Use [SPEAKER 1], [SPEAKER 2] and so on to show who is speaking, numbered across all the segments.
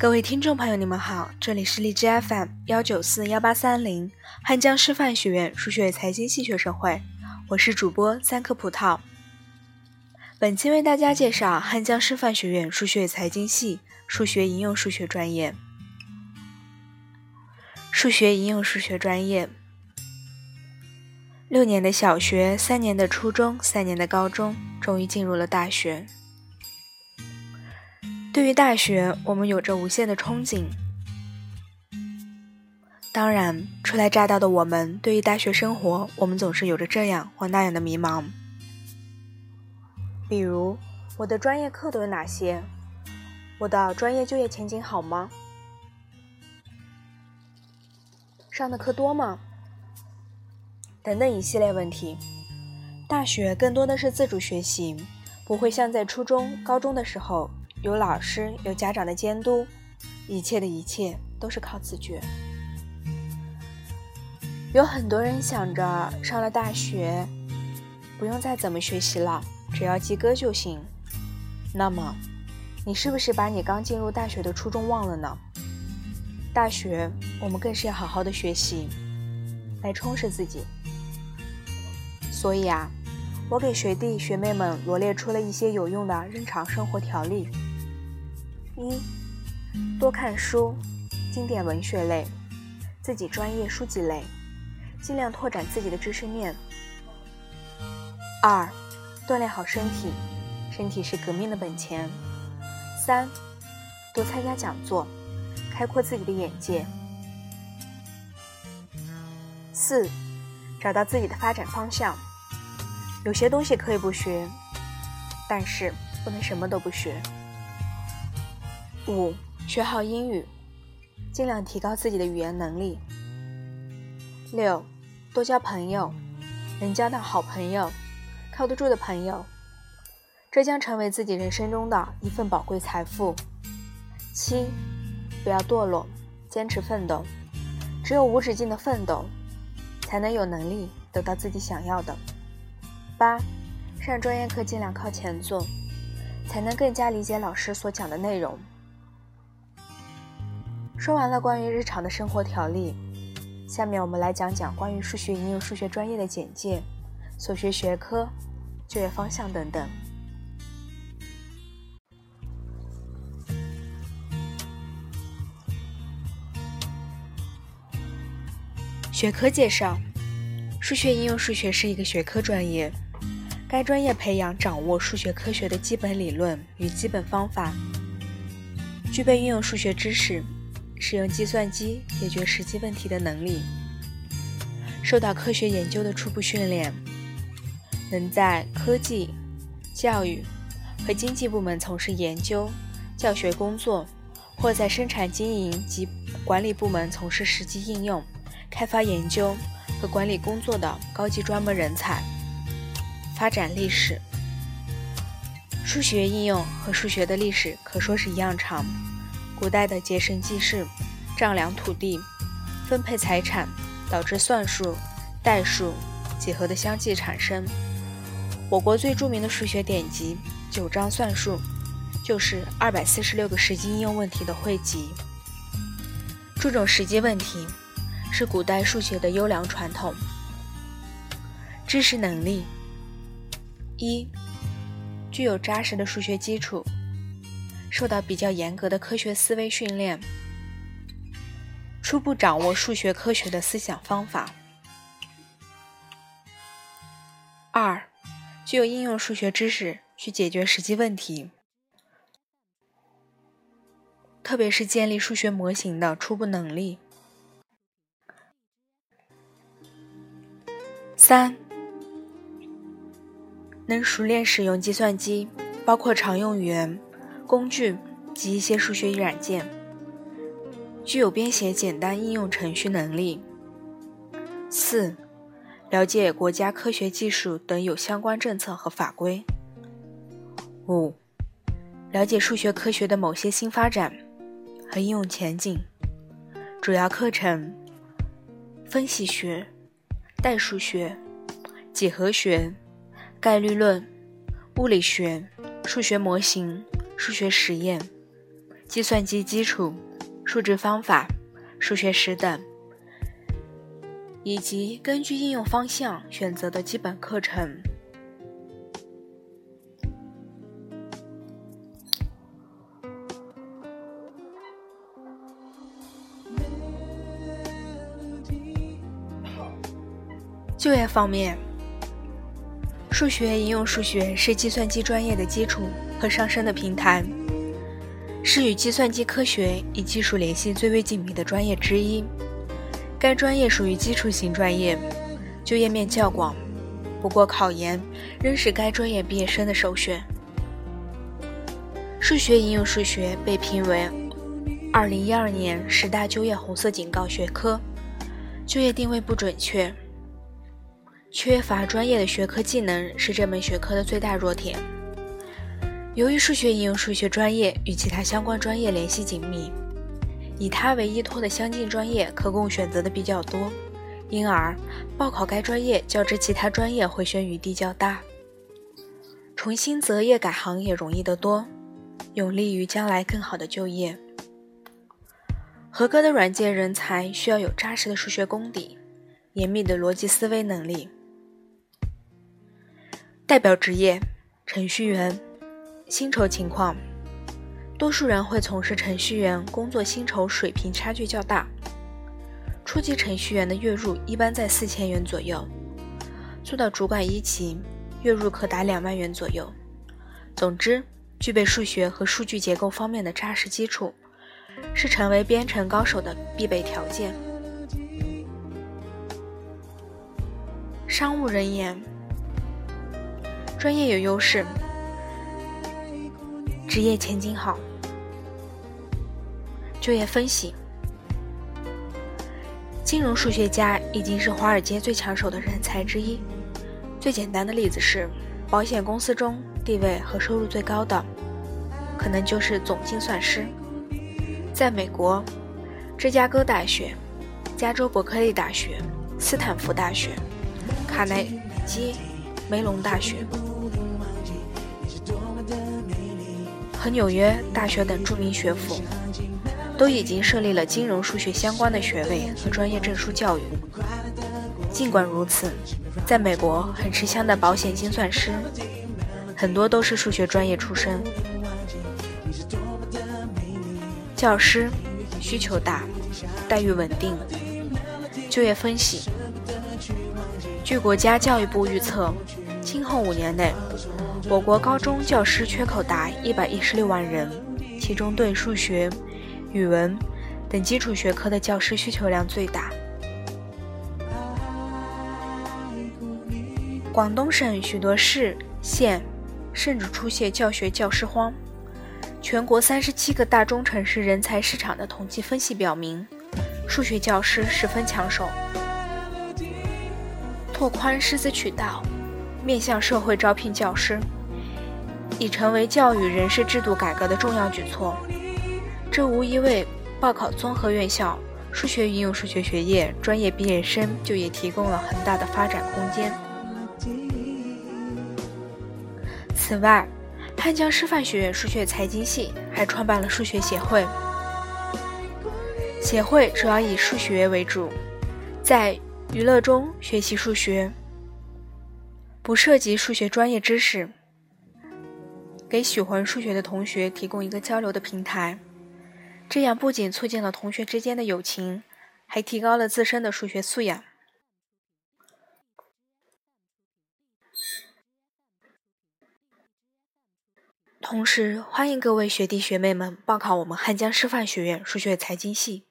[SPEAKER 1] 各位听众朋友，你们好，这里是荔枝 FM 幺九四幺八三零汉江师范学院数学财经系学生会，我是主播三颗葡萄。本期为大家介绍汉江师范学院数学财经系数学应用数学专业。数学应用数学专业，六年的小学，三年的初中，三年的高中，终于进入了大学。对于大学，我们有着无限的憧憬。当然，初来乍到的我们，对于大学生活，我们总是有着这样或那样的迷茫。比如，我的专业课都有哪些？我的专业就业前景好吗？上的课多吗？等等一系列问题。大学更多的是自主学习，不会像在初中、高中的时候。有老师、有家长的监督，一切的一切都是靠自觉。有很多人想着上了大学，不用再怎么学习了，只要及格就行。那么，你是不是把你刚进入大学的初衷忘了呢？大学，我们更是要好好的学习，来充实自己。所以啊，我给学弟学妹们罗列出了一些有用的日常生活条例。一，多看书，经典文学类，自己专业书籍类，尽量拓展自己的知识面。二，锻炼好身体，身体是革命的本钱。三，多参加讲座，开阔自己的眼界。四，找到自己的发展方向。有些东西可以不学，但是不能什么都不学。五，学好英语，尽量提高自己的语言能力。六，多交朋友，能交到好朋友、靠得住的朋友，这将成为自己人生中的一份宝贵财富。七，不要堕落，坚持奋斗，只有无止境的奋斗，才能有能力得到自己想要的。八，上专业课尽量靠前坐，才能更加理解老师所讲的内容。说完了关于日常的生活条例，下面我们来讲讲关于数学应用数学专业的简介、所学学科、就业方向等等。学科介绍：数学应用数学是一个学科专业，该专业培养掌握数学科学的基本理论与基本方法，具备运用数学知识。使用计算机解决实际问题的能力，受到科学研究的初步训练，能在科技、教育和经济部门从事研究、教学工作，或在生产经营及管理部门从事实际应用、开发研究和管理工作的高级专门人才。发展历史，数学应用和数学的历史可说是一样长。古代的结绳记事、丈量土地、分配财产，导致算术、代数、几何的相继产生。我国最著名的数学典籍《九章算术》，就是二百四十六个实际应用问题的汇集。注重实际问题，是古代数学的优良传统。知识能力：一、具有扎实的数学基础。受到比较严格的科学思维训练，初步掌握数学科学的思想方法。二，具有应用数学知识去解决实际问题，特别是建立数学模型的初步能力。三，能熟练使用计算机，包括常用语言。工具及一些数学软件，具有编写简单应用程序能力。四、了解国家科学技术等有相关政策和法规。五、了解数学科学的某些新发展和应用前景。主要课程：分析学、代数学、几何学、概率论、物理学、数学模型。数学实验、计算机基础、数值方法、数学史等，以及根据应用方向选择的基本课程。就业方面，数学应用数学是计算机专业的基础和上升的平台，是与计算机科学与技术联系最为紧密的专业之一。该专业属于基础型专业，就业面较广，不过考研仍是该专业毕业生的首选。数学应用数学被评为2012年十大就业红色警告学科，就业定位不准确。缺乏专业的学科技能是这门学科的最大弱点。由于数学应用数学专业与其他相关专业联系紧密，以它为依托的相近专业可供选择的比较多，因而报考该专业较之其他专业回旋余地较大。重新择业改行也容易得多，有利于将来更好的就业。合格的软件人才需要有扎实的数学功底，严密的逻辑思维能力。代表职业：程序员。薪酬情况：多数人会从事程序员工作，薪酬水平差距较大。初级程序员的月入一般在四千元左右，做到主管一级，月入可达两万元左右。总之，具备数学和数据结构方面的扎实基础，是成为编程高手的必备条件。商务人员。专业有优势，职业前景好。就业分析，金融数学家已经是华尔街最抢手的人才之一。最简单的例子是，保险公司中地位和收入最高的，可能就是总精算师。在美国，芝加哥大学、加州伯克利大学、斯坦福大学、卡耐基梅隆大学。和纽约大学等著名学府都已经设立了金融数学相关的学位和专业证书教育。尽管如此，在美国很吃香的保险精算师，很多都是数学专业出身。教师需求大，待遇稳定。就业分析，据国家教育部预测，今后五年内。我国高中教师缺口达一百一十六万人，其中对数学、语文等基础学科的教师需求量最大。广东省许多市县甚至出现教学教师荒。全国三十七个大中城市人才市场的统计分析表明，数学教师十分抢手。拓宽师资渠道。面向社会招聘教师，已成为教育人事制度改革的重要举措。这无疑为报考综合院校数学应用数学学业专业毕业生就业提供了很大的发展空间。此外，汉江师范学院数学财经系还创办了数学协会。协会主要以数学为主，在娱乐中学习数学。不涉及数学专业知识，给喜欢数学的同学提供一个交流的平台，这样不仅促进了同学之间的友情，还提高了自身的数学素养。同时，欢迎各位学弟学妹们报考我们汉江师范学院数学财经系。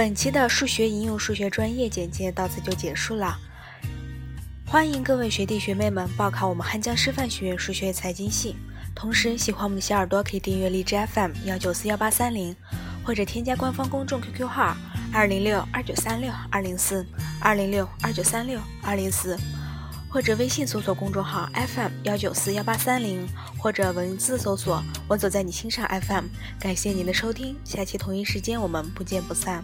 [SPEAKER 1] 本期的数学应用数学专业简介到此就结束了。欢迎各位学弟学妹们报考我们汉江师范学院数学财经系。同时，喜欢我们的小耳朵可以订阅荔枝 FM 幺九四幺八三零，或者添加官方公众 QQ 号二零六二九三六二零四二零六二九三六二零四，或者微信搜索公众号 FM 幺九四幺八三零，或者文字搜索“我走在你心上 FM”。感谢您的收听，下期同一时间我们不见不散。